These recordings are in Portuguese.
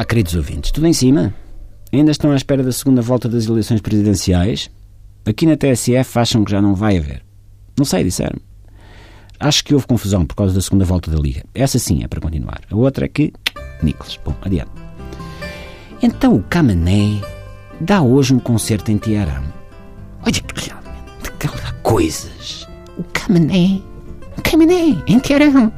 Olá, queridos ouvintes. Tudo em cima? Ainda estão à espera da segunda volta das eleições presidenciais? Aqui na TSF acham que já não vai haver. Não sei, disseram. Acho que houve confusão por causa da segunda volta da Liga. Essa sim é para continuar. A outra é que. Nicolas. Bom, adiante. Então o Camané dá hoje um concerto em Teherão. Olha que realmente, coisas. O Camané. O Camané, em Teherão.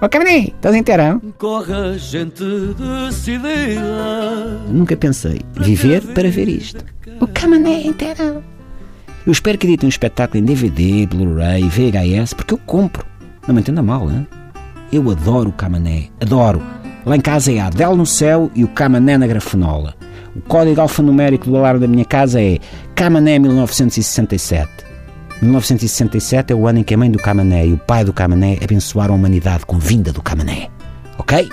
O Camané, estás em Teherão? Corre gente decidida. Nunca pensei viver para ver isto. O Camané em Teherão. Eu espero que editem um espetáculo em DVD, Blu-ray, VHS, porque eu compro. Não me entenda mal, hein? Eu adoro o Camané, adoro. Lá em casa é a Adele no céu e o Camané na grafenola. O código alfanumérico do alarme da minha casa é Camané 1967. 1967 é o ano em que a mãe do Camané e o pai do Camané abençoaram a humanidade com vinda do Camané. Ok?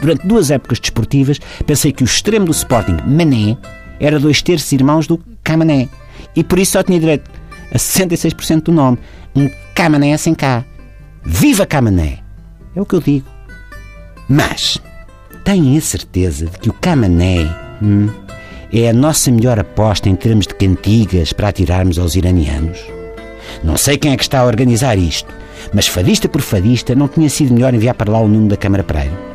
Durante duas épocas desportivas, pensei que o extremo do Sporting, Mané, era dois terços irmãos do Camané. E por isso só tinha direito a 66% do nome. Um Camané sem cá. Viva Camané! É o que eu digo. Mas, tenho a certeza de que o Camané hum, é a nossa melhor aposta em termos de cantigas para atirarmos aos iranianos? Não sei quem é que está a organizar isto, mas fadista por fadista não tinha sido melhor enviar para lá o Nuno da Câmara Pereira.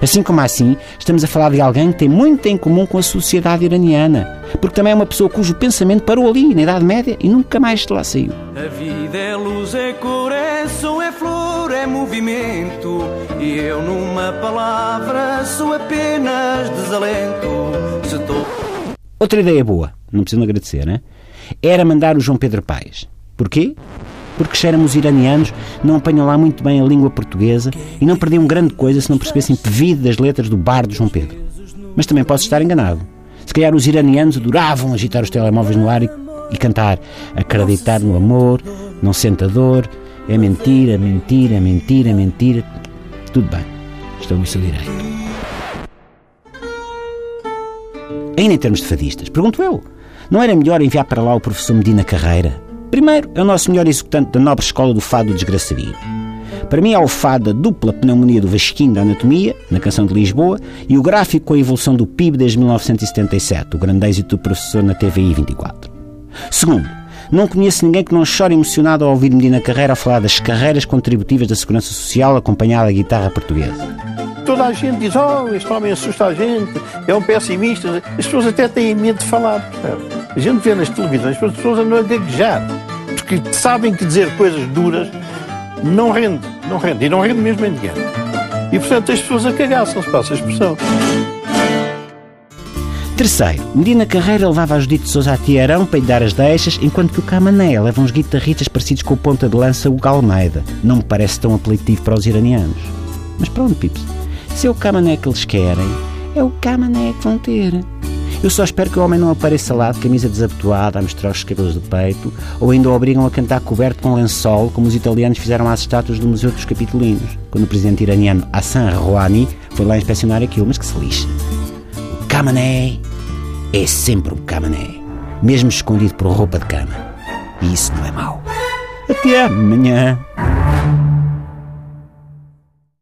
Assim como assim, estamos a falar de alguém que tem muito em comum com a sociedade iraniana, porque também é uma pessoa cujo pensamento parou ali, na Idade Média, e nunca mais de lá saiu. A vida é luz, é cor, é som, é flor, é movimento. E eu, numa palavra, sou apenas desalento. Se tô... Outra ideia boa, não precisam agradecer, né? Era mandar o João Pedro Paes. Porquê? porque se éramos iranianos, não apanham lá muito bem a língua portuguesa e não perdiam grande coisa se não percebessem pedido das letras do bar do João Pedro. Mas também posso estar enganado. Se calhar os iranianos adoravam agitar os telemóveis no ar e, e cantar acreditar no amor, não senta dor, é mentira, mentira, mentira, mentira. Tudo bem, estou no Ainda em termos de fadistas, pergunto eu, não era melhor enviar para lá o professor Medina Carreira, Primeiro, é o nosso melhor executante da nobre escola do fado de desgraçaria. Para mim é o fado da dupla pneumonia do Vasquinho da Anatomia, na canção de Lisboa, e o gráfico com a evolução do PIB desde 1977, o grande êxito do professor na TVI 24. Segundo, não conheço ninguém que não chore emocionado ao ouvir Medina Carreira falar das carreiras contributivas da Segurança Social acompanhada da guitarra portuguesa. Toda a gente diz, oh, este homem assusta a gente, é um pessimista. As pessoas até têm medo de falar. A gente vê nas televisões, as pessoas andam a gaguejar, porque sabem que dizer coisas duras não rende, não rende, e não rende mesmo em dinheiro. E, portanto, as pessoas acagaçam-se, passa a expressão. Terceiro, Medina Carreira levava a Judite Sousa a Tiarão para lhe dar as deixas, enquanto que o Camané leva uns guitarristas parecidos com o ponta de lança Hugo Almeida. Não me parece tão apelativo para os iranianos. Mas pronto, Pips, se é o Camané que eles querem, é o Camané que vão ter. Eu só espero que o homem não apareça lá de camisa desabotoada a mostrar os cabelos do peito ou ainda o obrigam a cantar coberto com lençol, como os italianos fizeram às estátuas do Museu dos Capitolinos, quando o presidente iraniano Hassan Rouhani foi lá inspecionar aquilo, mas que se lixe. O Camané é sempre um Camané, mesmo escondido por roupa de cama. E isso não é mau. Até amanhã.